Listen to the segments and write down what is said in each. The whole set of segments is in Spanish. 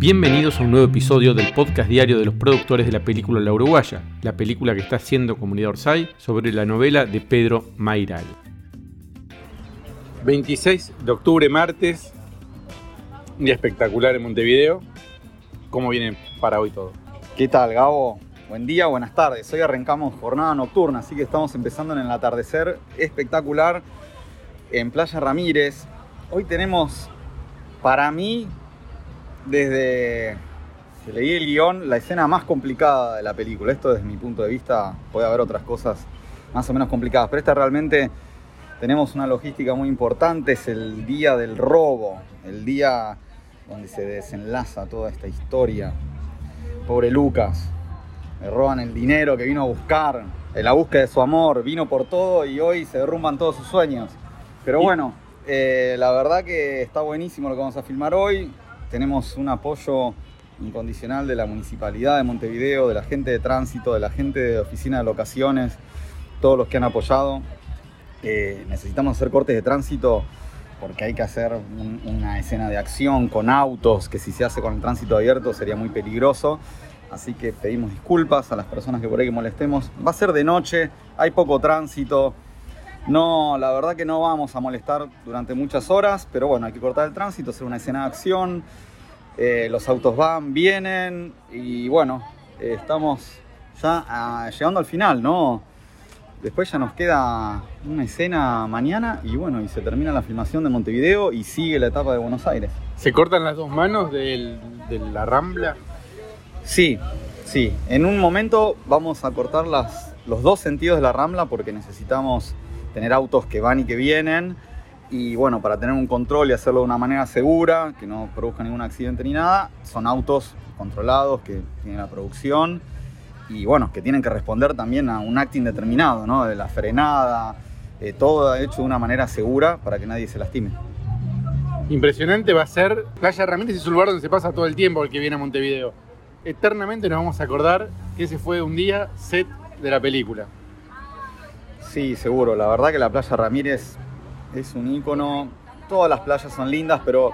Bienvenidos a un nuevo episodio del podcast diario de los productores de la película La Uruguaya, la película que está haciendo Comunidad Orsay sobre la novela de Pedro Mairal. 26 de octubre, martes, día espectacular en Montevideo. ¿Cómo viene para hoy todo? ¿Qué tal, Gabo? Buen día, buenas tardes. Hoy arrancamos jornada nocturna, así que estamos empezando en el atardecer espectacular en Playa Ramírez. Hoy tenemos, para mí, desde que leí el guion, la escena más complicada de la película. Esto desde mi punto de vista, puede haber otras cosas más o menos complicadas, pero esta realmente tenemos una logística muy importante, es el día del robo, el día donde se desenlaza toda esta historia. Pobre Lucas, le roban el dinero que vino a buscar, en la búsqueda de su amor, vino por todo y hoy se derrumban todos sus sueños. Pero bueno, eh, la verdad que está buenísimo lo que vamos a filmar hoy. Tenemos un apoyo incondicional de la Municipalidad de Montevideo, de la gente de tránsito, de la gente de oficina de locaciones, todos los que han apoyado. Eh, necesitamos hacer cortes de tránsito porque hay que hacer un- una escena de acción con autos, que si se hace con el tránsito abierto sería muy peligroso. Así que pedimos disculpas a las personas que por ahí que molestemos. Va a ser de noche, hay poco tránsito. No, la verdad que no vamos a molestar durante muchas horas, pero bueno, hay que cortar el tránsito, hacer una escena de acción. Eh, los autos van, vienen y bueno, eh, estamos ya ah, llegando al final, ¿no? Después ya nos queda una escena mañana y bueno, y se termina la filmación de Montevideo y sigue la etapa de Buenos Aires. ¿Se cortan las dos manos del- de la rambla? Sí, sí. En un momento vamos a cortar las, los dos sentidos de la Rambla porque necesitamos tener autos que van y que vienen. Y bueno, para tener un control y hacerlo de una manera segura, que no produzca ningún accidente ni nada, son autos controlados que tienen la producción y bueno, que tienen que responder también a un acting determinado, ¿no? De la frenada, eh, todo hecho de una manera segura para que nadie se lastime. Impresionante va a ser. Playa Ramírez es un lugar donde se pasa todo el tiempo el que viene a Montevideo. Eternamente nos vamos a acordar que ese fue un día set de la película. Sí, seguro. La verdad que la playa Ramírez es un ícono. Todas las playas son lindas, pero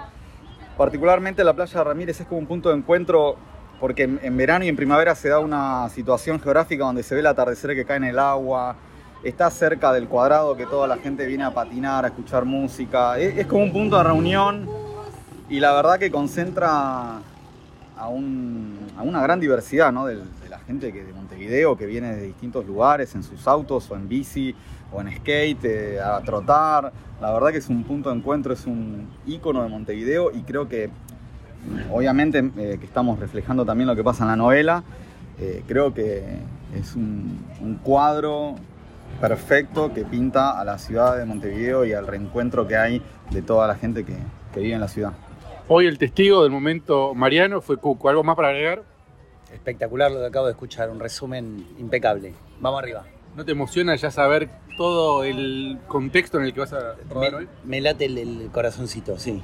particularmente la playa Ramírez es como un punto de encuentro porque en, verano y en primavera se da una situación geográfica donde se ve el atardecer que cae en el agua. Está cerca del cuadrado que toda la gente viene a patinar, a escuchar música. Es, como un punto de reunión y la verdad que concentra a, un- a una gran diversidad ¿no? del- gente que de Montevideo que viene de distintos lugares en sus autos o en bici o en skate eh, a trotar. La verdad que es un punto de encuentro, es un ícono de Montevideo y creo que obviamente eh, que estamos reflejando también lo que pasa en la novela. eh, creo que es un, un cuadro perfecto que pinta a la ciudad de Montevideo y al reencuentro que hay de toda la gente que, que vive en la ciudad. Hoy el testigo del momento Mariano fue Cuco. ¿Algo más para agregar? Espectacular lo que acabo de escuchar, un resumen impecable. Vamos arriba. ¿No te emociona ya saber todo el contexto en el que vas a rodar Me, hoy? me late el, el corazoncito, sí.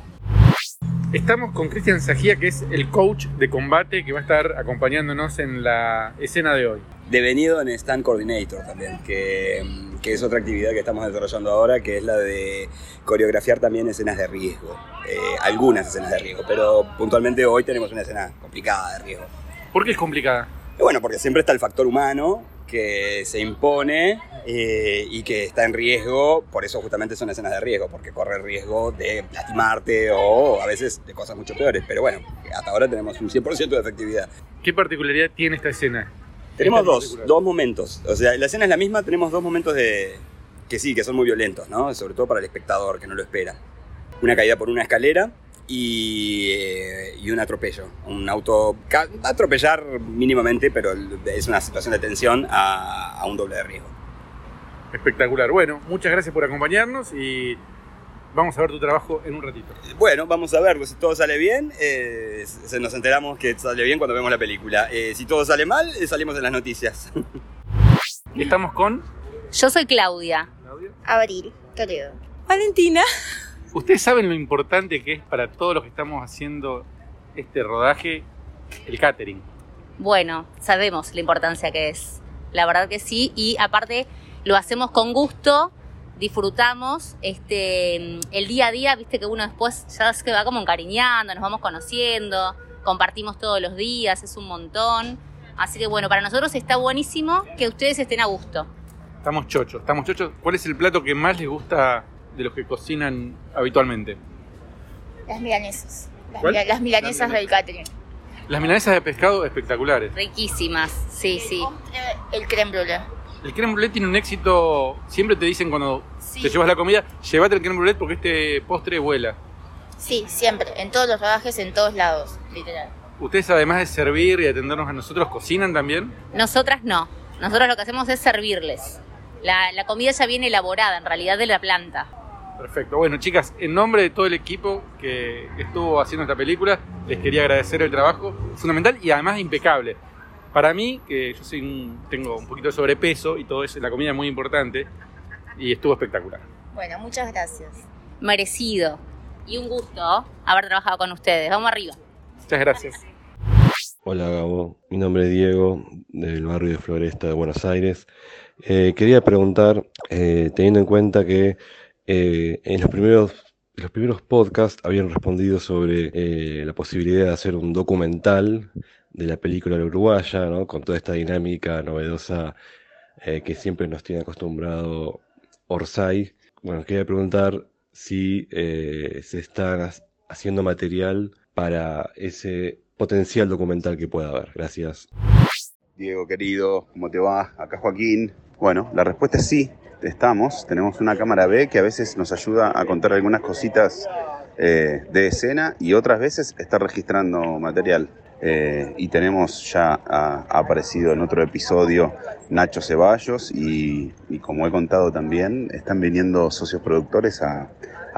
Estamos con Cristian Sajía, que es el coach de combate que va a estar acompañándonos en la escena de hoy. devenido en Stand Coordinator también, que, que es otra actividad que estamos desarrollando ahora, que es la de coreografiar también escenas de riesgo. Eh, algunas escenas de riesgo, pero puntualmente hoy tenemos una escena complicada de riesgo. ¿Por qué es complicada? Y bueno, porque siempre está el factor humano que se impone eh, y que está en riesgo, por eso justamente son escenas de riesgo, porque corre el riesgo de lastimarte o a veces de cosas mucho peores, pero bueno, hasta ahora tenemos un 100% de efectividad. ¿Qué particularidad tiene esta escena? Tenemos Esta dos, dos momentos. O sea, la escena es la misma, tenemos dos momentos de que sí, que son muy violentos, ¿no? Sobre todo para el espectador que no lo espera. Una caída por una escalera y, eh, y un atropello. Un auto ca- va a atropellar mínimamente, pero es una situación de tensión a, a un doble de riesgo. Espectacular. Bueno, muchas gracias por acompañarnos y vamos a ver tu trabajo en un ratito. Bueno, vamos a ver, si todo sale bien, eh, se nos enteramos que sale bien cuando vemos la película. Eh, si todo sale mal, eh, salimos en las noticias. Estamos con... Yo soy Claudia. Abril, Toledo. Valentina. Ustedes saben lo importante que es para todos los que estamos haciendo este rodaje el catering. Bueno, sabemos la importancia que es. La verdad que sí. Y aparte lo hacemos con gusto, disfrutamos este, el día a día, viste que uno después ya se va como encariñando, nos vamos conociendo. compartimos todos los días, es un montón. Así que bueno, para nosotros está buenísimo que ustedes estén a gusto. Estamos chochos, estamos chochos. ¿Cuál es el plato que más les gusta de los que cocinan habitualmente? Las milanesas. Las, ¿Cuál? mila- las milanesas Las del catering. Las milanesas de pescado espectaculares. Riquísimas, sí, sí. El creme brulee. El creme brulee tiene un éxito, siempre te dicen cuando Sí. te llevas la comida, llévate el creme brulee porque este postre vuela. Sí, siempre. En todos los rodajes, en todos lados. Literal. Ustedes además de servir y atendernos a nosotros, ¿cocinan también? Nosotras no. Nosotros lo que hacemos es servirles. La, la comida ya viene elaborada, en realidad, de la planta. Perfecto. Bueno, chicas, en nombre de todo el equipo que estuvo haciendo esta película, les quería agradecer el trabajo fundamental y además impecable. Para mí, que yo soy un- tengo un poquito de sobrepeso y todo eso, la comida es muy importante y estuvo espectacular. Bueno, muchas gracias. Merecido. Y un gusto haber trabajado con ustedes. Vamos arriba. Muchas gracias. Hola Gabo, mi nombre es Diego, del barrio de Floresta de Buenos Aires. Eh, quería preguntar, eh, teniendo en cuenta que eh, en los primeros, los primeros podcasts habían respondido sobre eh, la posibilidad de hacer un documental de la película La uruguaya, ¿no? Con toda esta dinámica novedosa eh, que siempre nos tiene acostumbrado Orsay. Bueno, quería preguntar si se están ha- haciendo material para ese potencial documental que pueda haber. Gracias. Diego, querido, ¿cómo te va? Acá Joaquín. Bueno, la respuesta es sí, estamos. Tenemos una cámara B que a veces nos ayuda a contar algunas cositas eh, de escena y otras veces está registrando material. Eh, y tenemos ya ha aparecido en otro episodio Nacho Ceballos y, como he contado también, están viniendo socios productores a,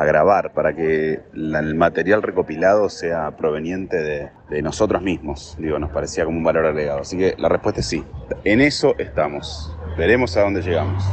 grabar para que el material recopilado sea proveniente de, de nosotros mismos. Digo, nos parecía como un valor agregado. Así que la respuesta es sí. En eso estamos. Veremos a dónde llegamos.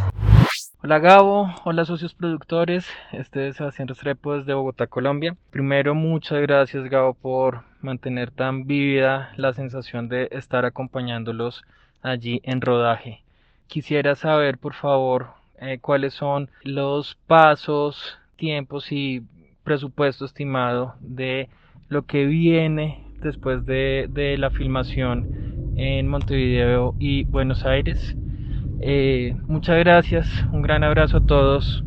Hola Gabo, hola socios productores, este es Sebastián Restrepo desde Bogotá, Colombia. Primero, muchas gracias Gabo por mantener tan vívida la sensación de estar acompañándolos allí en rodaje. Quisiera saber, por favor, eh, cuáles son los pasos, tiempos y presupuesto estimado de lo que viene después de, de la filmación en Montevideo y Buenos Aires. Eh, muchas gracias, un gran abrazo a todos.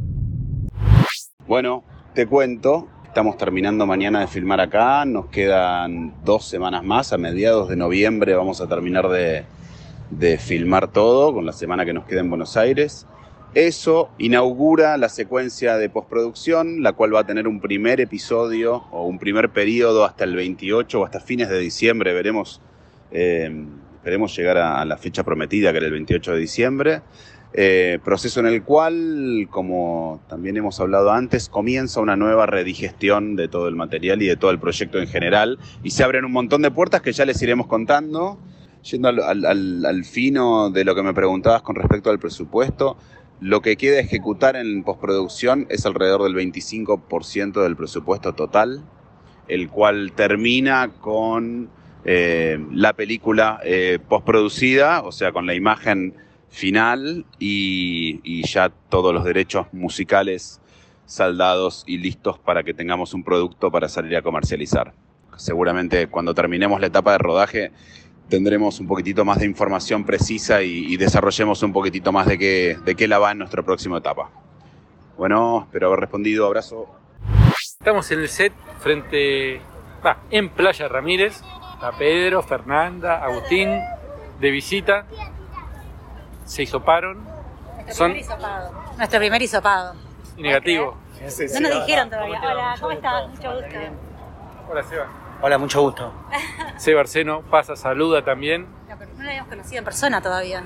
Bueno, te cuento. Estamos terminando mañana de filmar acá. Nos quedan dos semanas más. A mediados de noviembre vamos a terminar de, filmar todo con la semana que nos queda en Buenos Aires. Eso inaugura la secuencia de postproducción, la cual va a tener un primer episodio o un primer periodo hasta el 28 o hasta fines de diciembre. Veremos, eh, esperemos llegar a, la fecha prometida, que era el 28 de diciembre. Eh, proceso en el cual, como también hemos hablado antes, comienza una nueva redigestión de todo el material y de todo el proyecto en general. Y se abren un montón de puertas que ya les iremos contando. Yendo al fino de lo que me preguntabas con respecto al presupuesto, lo que queda ejecutar en postproducción es alrededor del 25% del presupuesto total, el cual termina con eh, la película eh, postproducida, o sea, con la imagen final y, ya todos los derechos musicales saldados y listos para que tengamos un producto para salir a comercializar. Seguramente cuando terminemos la etapa de rodaje tendremos un poquitito más de información precisa y, desarrollemos un poquitito más de qué, de qué la va en nuestra próxima etapa. Bueno, espero haber respondido. Abrazo. Estamos en el set frente, en Playa Ramírez. Está Pedro, Fernanda, Agustín, de visita. Se hisoparon. Son Nuestro primer hisopado. y negativo. No nos dijeron todavía. Hola, ¿cómo estás? Mucho gusto. Hola, Seba. Hola, mucho gusto. Seba Arseno pasa, saluda también. No, pero no la habíamos conocido en persona todavía.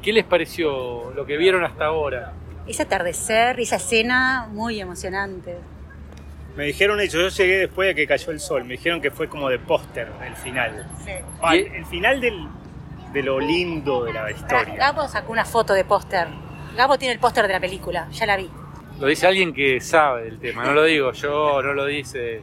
¿Qué les pareció lo que vieron hasta ahora? Ese atardecer, esa escena muy emocionante. Me dijeron eso, yo llegué después de que cayó el sol, me dijeron que fue como de póster el final. Ah, el, el final del, de lo lindo de la historia. Gabo sacó una foto de póster. Gabo tiene el póster de la película, ya la vi. Lo dice alguien que sabe del tema, no lo digo yo, no lo dice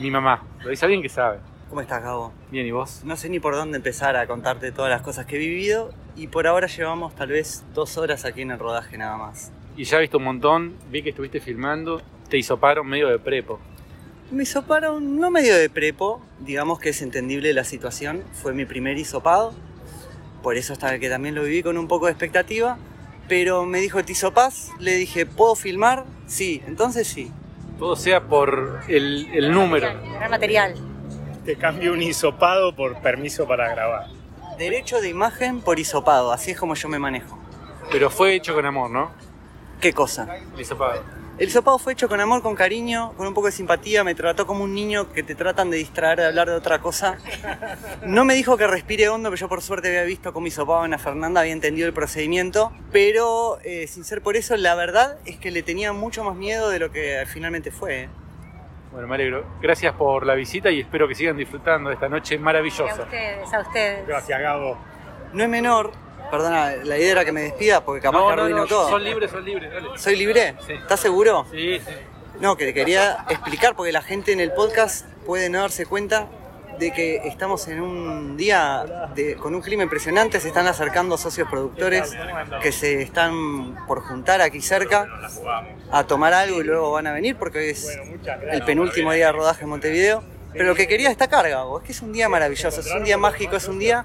mi mamá, lo dice alguien que sabe. ¿Cómo estás, Gabo? Bien, ¿y vos? No sé ni por dónde empezar a contarte todas las cosas que he vivido y por ahora llevamos tal vez dos horas aquí en el rodaje nada más. Y ya he visto un montón, vi que estuviste filmando, te hisoparon medio de prepo. Me hisoparon, no medio de prepo, digamos que es entendible la situación. Fue mi primer hisopado, por eso hasta que también lo viví con un poco de expectativa. Pero me dijo, ¿te hisopás? Le dije, ¿puedo filmar? Sí, entonces sí. Todo sea por el, el número. Gran material. Te cambio un hisopado por permiso para grabar. Derecho de imagen por hisopado, así es como yo me manejo. Pero fue hecho con amor, ¿no? ¿Qué cosa? El hisopado. El hisopado fue hecho con amor, con cariño, con un poco de simpatía. Me trató como un niño que te tratan de distraer de hablar de otra cosa. No me dijo que respire hondo, pero yo por suerte había visto cómo hisopaban a Fernanda, había entendido el procedimiento. Pero eh, sin ser por eso, la verdad es que le tenía mucho más miedo de lo que finalmente fue. ¿eh? Bueno, me alegro. Gracias por la visita y espero que sigan disfrutando de esta noche maravillosa. A ustedes, a ustedes. Gracias, Gabo. No es menor, perdona, la idea era que me despida porque capaz No, que no, arruino no, todo. son libres, son libres, dale. ¿Soy libre? Sí. ¿Estás seguro? Sí, sí. No, que quería explicar porque la gente en el podcast puede no darse cuenta de que estamos en un día de- con un clima impresionante, se están acercando socios productores que se están por juntar aquí cerca a tomar algo y luego van a venir porque hoy es el penúltimo día de rodaje en Montevideo. Pero lo que quería destacar, Gabo, es que es un día maravilloso, es un día mágico, es un día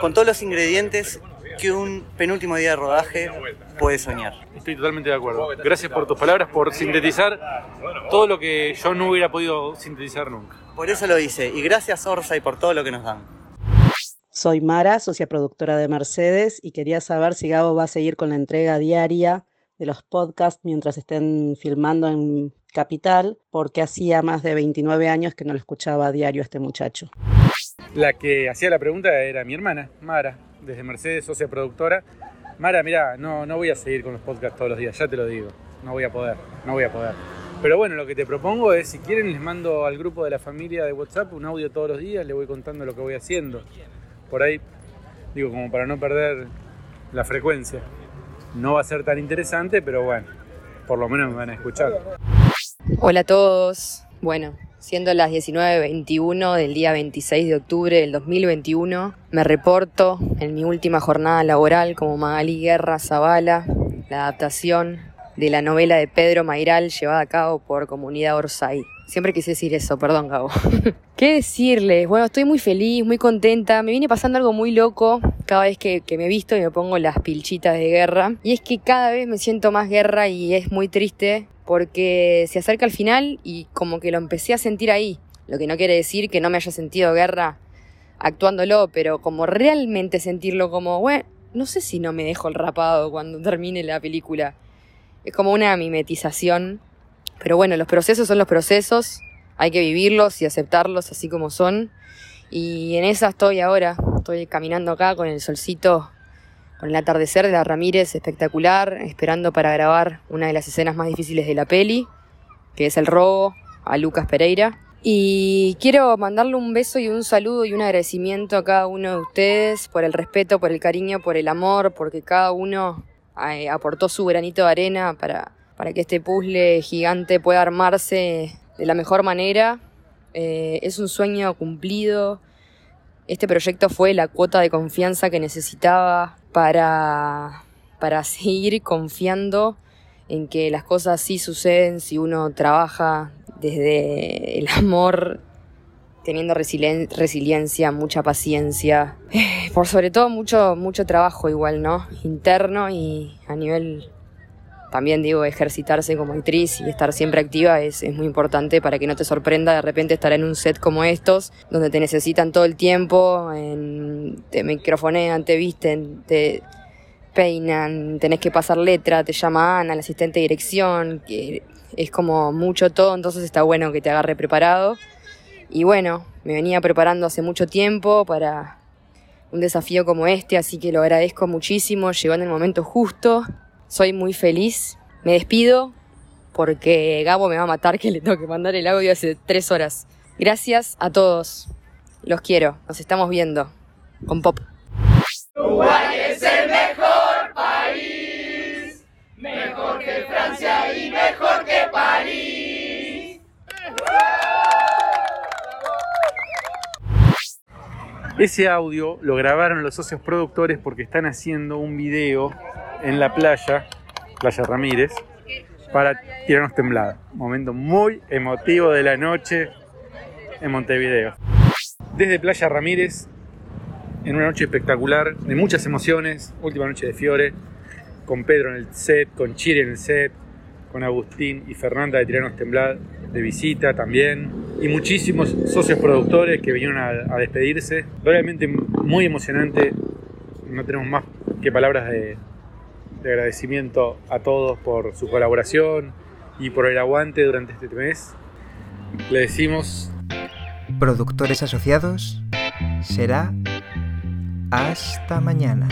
con todos los ingredientes que un penúltimo día de rodaje puede soñar. Estoy totalmente de acuerdo. Gracias por tus palabras, por sintetizar todo lo que yo no hubiera podido sintetizar nunca. Por eso lo hice. Y gracias Orsay por todo lo que nos dan. Soy Mara, socia productora de Mercedes, y quería saber si Gabo va a seguir con la entrega diaria de los podcasts mientras estén filmando en Capital, porque hacía más de 29 años que no lo escuchaba a diario a este muchacho. La que hacía la pregunta era mi hermana, Mara, desde Mercedes, socia productora. Mara, mira, no, no voy a seguir con los podcasts todos los días, ya te lo digo. No voy a poder, no voy a poder. Pero bueno, lo que te propongo es, si quieren, les mando al grupo de la familia de WhatsApp un audio todos los días, les voy contando lo que voy haciendo. Por ahí, digo, como para no perder la frecuencia. No va a ser tan interesante, pero bueno, por lo menos me van a escuchar. Hola a todos. Bueno, siendo las 19.21 del día 26 de octubre del 2021, me reporto en mi última jornada laboral como Magali Guerra Zavala, la adaptación de la novela de Pedro Mairal llevada a cabo por Comunidad Orsay. Siempre quise decir eso, perdón, Gabo. ¿Qué decirles? Bueno, estoy muy feliz, muy contenta. Me viene pasando algo muy loco cada vez que, que me visto y me pongo las pilchitas de guerra. Y es que cada vez me siento más guerra y es muy triste porque se acerca el final y como que lo empecé a sentir ahí. Lo que no quiere decir que no me haya sentido guerra actuándolo, pero como realmente sentirlo como, bueno, no sé si no me dejo el rapado cuando termine la película. Es como una mimetización. Pero bueno, los procesos son los procesos, hay que vivirlos y aceptarlos así como son. Y en esa estoy ahora, estoy caminando acá con el solcito, con el atardecer de la Ramírez espectacular, esperando para grabar una de las escenas más difíciles de la peli, que es el robo a Lucas Pereira. Y quiero mandarle un beso y un saludo y un agradecimiento a cada uno de ustedes por el respeto, por el cariño, por el amor, porque cada uno eh, aportó su granito de arena para, para que este puzzle gigante pueda armarse de la mejor manera. Eh, es un sueño cumplido. Este proyecto fue la cuota de confianza que necesitaba para, para seguir confiando en que las cosas sí suceden si uno trabaja desde el amor, teniendo resilien- resiliencia, mucha paciencia, eh, por sobre todo mucho, mucho trabajo igual, ¿no? Interno y a nivel también digo, ejercitarse como actriz y estar siempre activa es, es muy importante para que no te sorprenda de repente estar en un set como estos, donde te necesitan todo el tiempo, te microfonean, te visten, te peinan, tenés que pasar letra, te llama Ana, la asistente de dirección, que es como mucho todo, entonces está bueno que te agarre preparado. Y bueno, me venía preparando hace mucho tiempo para un desafío como este, así que lo agradezco muchísimo, llegó en el momento justo, soy muy feliz, me despido porque Gabo me va a matar que le tengo que mandar el audio hace tres horas. Gracias a todos, los quiero, nos estamos viendo con Pop. Uruguay es el mejor país, mejor que Francia y mejor que París. Ese audio lo grabaron los socios productores porque están haciendo un video en la playa, Playa Ramírez, para tirarnos temblada. Momento muy emotivo de la noche en Montevideo. Desde Playa Ramírez, en una noche espectacular, de muchas emociones, última noche de Fiore, con Pedro en el set, con Chiri en el set, con Agustín y Fernanda de Tiranos Temblad de visita también, y muchísimos socios productores que vinieron a, despedirse. Realmente muy emocionante, no tenemos más que palabras de, de agradecimiento a todos por su colaboración y por el aguante durante este mes. Le decimos... Productores asociados será hasta mañana.